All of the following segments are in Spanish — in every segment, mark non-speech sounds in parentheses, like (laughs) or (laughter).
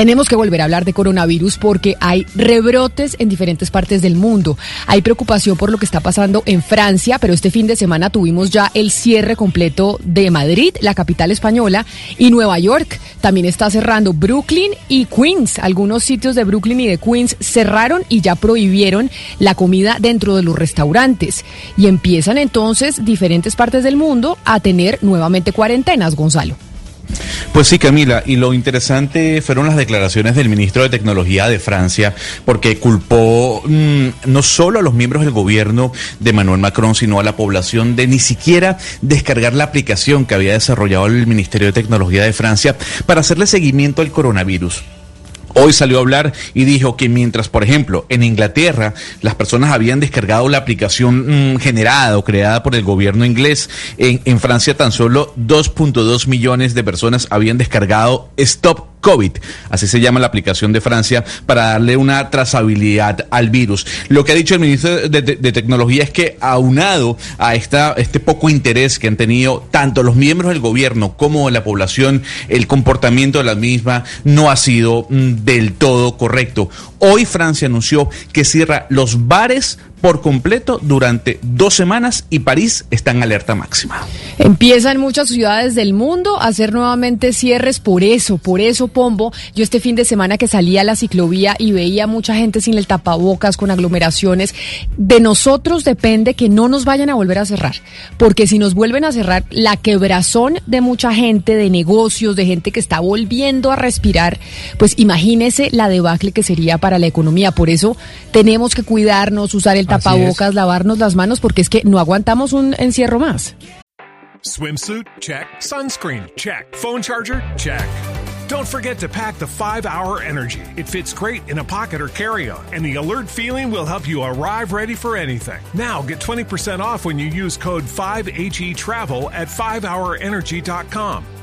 Tenemos que volver a hablar de coronavirus porque hay rebrotes en diferentes partes del mundo. Hay preocupación por lo que está pasando en Francia, pero este fin de semana tuvimos ya el cierre completo de Madrid, la capital española, y Nueva York. También está cerrando Brooklyn y Queens. Algunos sitios de Brooklyn y de Queens cerraron y ya prohibieron la comida dentro de los restaurantes. Y empiezan entonces diferentes partes del mundo a tener nuevamente cuarentenas, Gonzalo. Pues sí, Camila, y lo interesante fueron las declaraciones del ministro de Tecnología de Francia, porque culpó mmm, no solo a los miembros del gobierno de Manuel Macron, sino a la población de ni siquiera descargar la aplicación que había desarrollado el Ministerio de Tecnología de Francia para hacerle seguimiento al coronavirus. Hoy salió a hablar y dijo que mientras, por ejemplo, en Inglaterra las personas habían descargado la aplicación mmm, generada o creada por el gobierno inglés, en, en Francia tan solo 2.2 millones de personas habían descargado Stop COVID, así se llama la aplicación de Francia, para darle una trazabilidad al virus. Lo que ha dicho el ministro de, de, Tecnología es que aunado a esta, este poco interés que han tenido tanto los miembros del gobierno como la población, el comportamiento de la misma no ha sido mm, del todo correcto. Hoy Francia anunció que cierra los bares por completo durante dos semanas y París está en alerta máxima. Empiezan muchas ciudades del mundo a hacer nuevamente cierres por eso, por eso, Pombo. Yo este fin de semana que salía a la ciclovía y veía mucha gente sin el tapabocas, con aglomeraciones, de nosotros depende que no nos vayan a volver a cerrar, porque si nos vuelven a cerrar, la quebrazón de mucha gente, de negocios, de gente que está volviendo a respirar, pues imagínese la debacle que sería para la economía. Por eso tenemos que cuidarnos, usar el tapabocas, lavarnos las manos, porque es que no aguantamos un encierro más. Swimsuit? Check. Sunscreen? Check. Phone charger? Check. Don't forget to pack the 5 Hour Energy. It fits great in a pocket or carry on, and the alert feeling will help you arrive ready for anything. Now get 20% off when you use code 5HE Travel at 5hourenergy.com.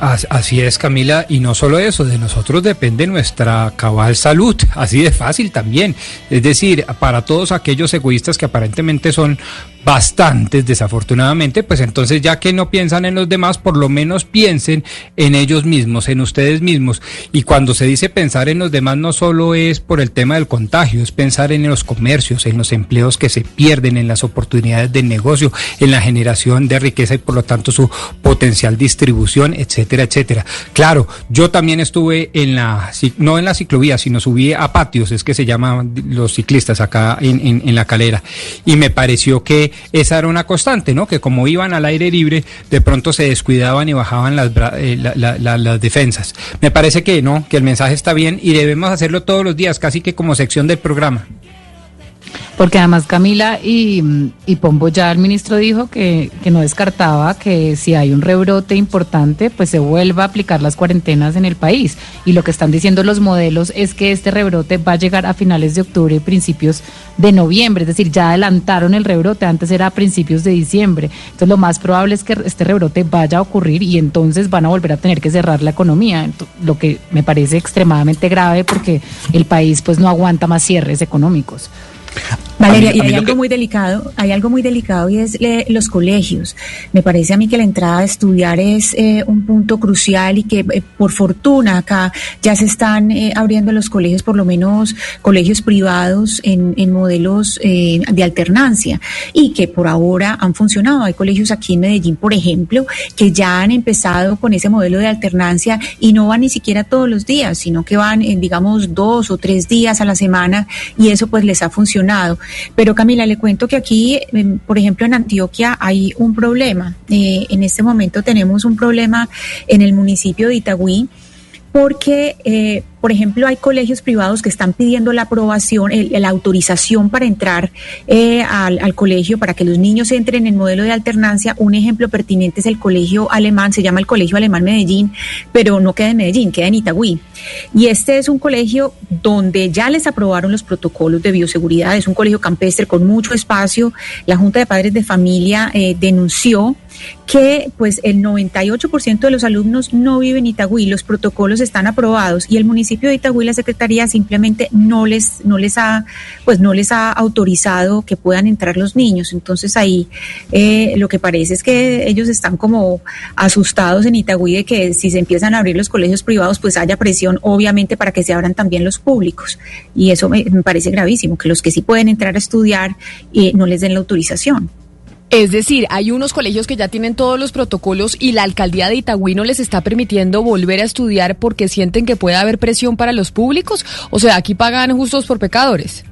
Así es, Camila, y no solo eso, de nosotros depende nuestra cabal salud, (laughs) así de fácil también. Es decir, para todos aquellos egoístas que aparentemente son bastantes, desafortunadamente, pues entonces ya que no piensan en los demás, por lo menos piensen en ellos mismos, en ustedes mismos. Y cuando se dice pensar en los demás, no solo es por el tema del contagio, es pensar en los comercios, en los empleos que se pierden, en las oportunidades de negocio, en la generación de riqueza y por lo tanto su potencial distribución, etcétera, etcétera. Claro, yo también estuve en la, no en la ciclovía, sino subí a patios, es que se llaman los ciclistas acá en, la calera, y me pareció que esa era una constante, ¿no? Que como iban al aire libre, de pronto se descuidaban y bajaban las, eh, la, las defensas. Me parece que no, que el mensaje está bien y debemos hacerlo todos los días, casi que como sección del programa. Porque además Camila y, Pombo ya el ministro dijo que, que, no descartaba que si hay un rebrote importante, pues se vuelva a aplicar las cuarentenas en el país. Y lo que están diciendo los modelos es que este rebrote va a llegar a finales de octubre y principios de noviembre. Es decir, ya adelantaron el rebrote, antes era a principios de diciembre. Entonces lo más probable es que este rebrote vaya a ocurrir y entonces van a volver a tener que cerrar la economía. Lo que me parece extremadamente grave porque el país pues no aguanta más cierres económicos. Valeria, y hay algo que... muy delicado, hay algo muy delicado y es eh, los colegios. Me parece a mí que la entrada a estudiar es eh, un punto crucial y que eh, por fortuna acá ya se están eh, abriendo los colegios, por lo menos colegios privados en, en modelos de alternancia y que por ahora han funcionado. Hay colegios aquí en Medellín, por ejemplo, que ya han empezado con ese modelo de alternancia y no van ni siquiera todos los días, sino que van, digamos, dos o tres días a la semana y eso pues les ha funcionado. Pero Camila, le cuento que aquí, por ejemplo, en Antioquia hay un problema. Eh, en este momento tenemos un problema en el municipio de Itagüí porque, eh, por ejemplo, hay colegios privados que están pidiendo la aprobación, la autorización para entrar eh, al, colegio, para que los niños entren en modelo de alternancia. Un ejemplo pertinente es el colegio alemán, se llama el Colegio Alemán Medellín, pero no queda en Medellín, queda en Itagüí. Y este es un colegio donde ya les aprobaron los protocolos de bioseguridad, es un colegio campestre con mucho espacio. La Junta de Padres de Familia eh, denunció que pues el 98% de los alumnos no viven en Itagüí, los protocolos están aprobados y el municipio de Itagüí, la secretaría simplemente no les, no les ha, pues no les ha autorizado que puedan entrar los niños. Entonces ahí eh, lo que parece es que ellos están como asustados en Itagüí de que si se empiezan a abrir los colegios privados, pues haya presión obviamente para que se abran también los públicos. Y eso me, parece gravísimo, que los que sí pueden entrar a estudiar eh, no les den la autorización. Es decir, hay unos colegios que ya tienen todos los protocolos y la alcaldía de Itagüí no les está permitiendo volver a estudiar porque sienten que puede haber presión para los públicos. O sea, aquí pagan justos por pecadores.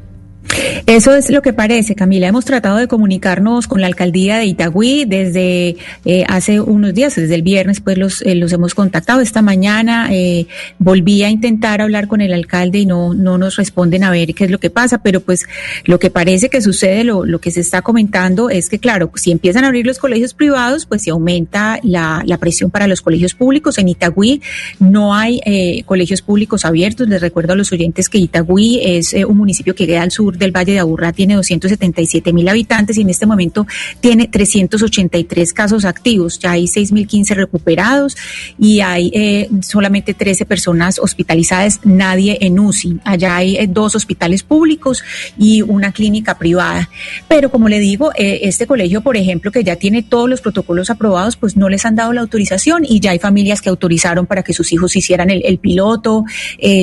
Eso es lo que parece, Camila. Hemos tratado de comunicarnos con la alcaldía de Itagüí desde eh, hace unos días, desde el viernes, pues los, eh, los hemos contactado. Esta mañana eh, volví a intentar hablar con el alcalde y no, no nos responden a ver qué es lo que pasa, pero pues lo que parece que sucede, lo, lo que se está comentando es que, claro, si empiezan a abrir los colegios privados, pues se aumenta la, la presión para los colegios públicos. En Itagüí no hay colegios públicos abiertos. Les recuerdo a los oyentes que Itagüí es un municipio que queda al sur del Valle de Aburrá tiene 277 mil habitantes y en este momento tiene 383 casos activos. Ya hay 6.015 recuperados y hay eh, solamente 13 personas hospitalizadas, nadie en UCI. Allá hay eh, dos hospitales públicos y una clínica privada. Pero como le digo, eh, este colegio, por ejemplo, que ya tiene todos los protocolos aprobados, pues no les han dado la autorización y ya hay familias que autorizaron para que sus hijos hicieran el, el piloto,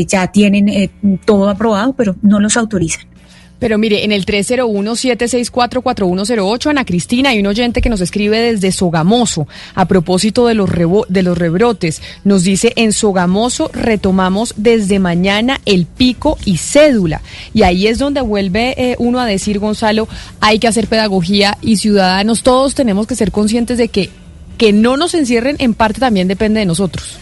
ya tienen todo aprobado, pero no los autorizan. Pero mire, en el 301-764-4108, Ana Cristina, hay un oyente que nos escribe desde Sogamoso a propósito de los, de los rebrotes. Nos dice, en Sogamoso retomamos desde mañana el pico y cédula. Y ahí es donde vuelve eh, uno a decir, Gonzalo, hay que hacer pedagogía y ciudadanos, todos tenemos que ser conscientes de que que no nos encierren en parte también depende de nosotros.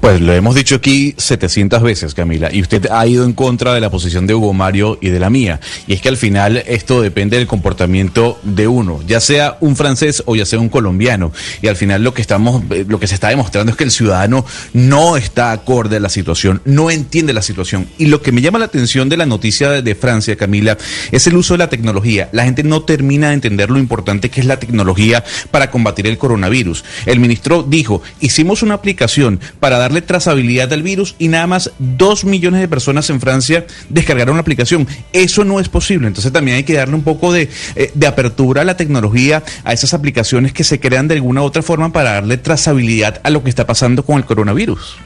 Pues lo hemos dicho aquí 700 veces, Camila, y usted ha ido en contra de la posición de Hugo Mario y de la mía. Y es que al final esto depende del comportamiento de uno, ya sea un francés o ya sea un colombiano. Y al final lo que estamos, eh, lo que se está demostrando es que el ciudadano no está acorde a la situación, no entiende la situación. Y lo que me llama la atención de la noticia de Francia, Camila, es el uso de la tecnología. La gente no termina de entender lo importante que es la tecnología para combatir el coronavirus. El ministro dijo, hicimos una aplicación para darle trazabilidad al virus y nada más dos millones de personas en Francia descargaron la aplicación. Eso no es posible. Entonces también hay que darle un poco de, eh, de apertura a la tecnología, a esas aplicaciones que se crean de alguna u otra forma para darle trazabilidad a lo que está pasando con el coronavirus.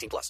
18 plus.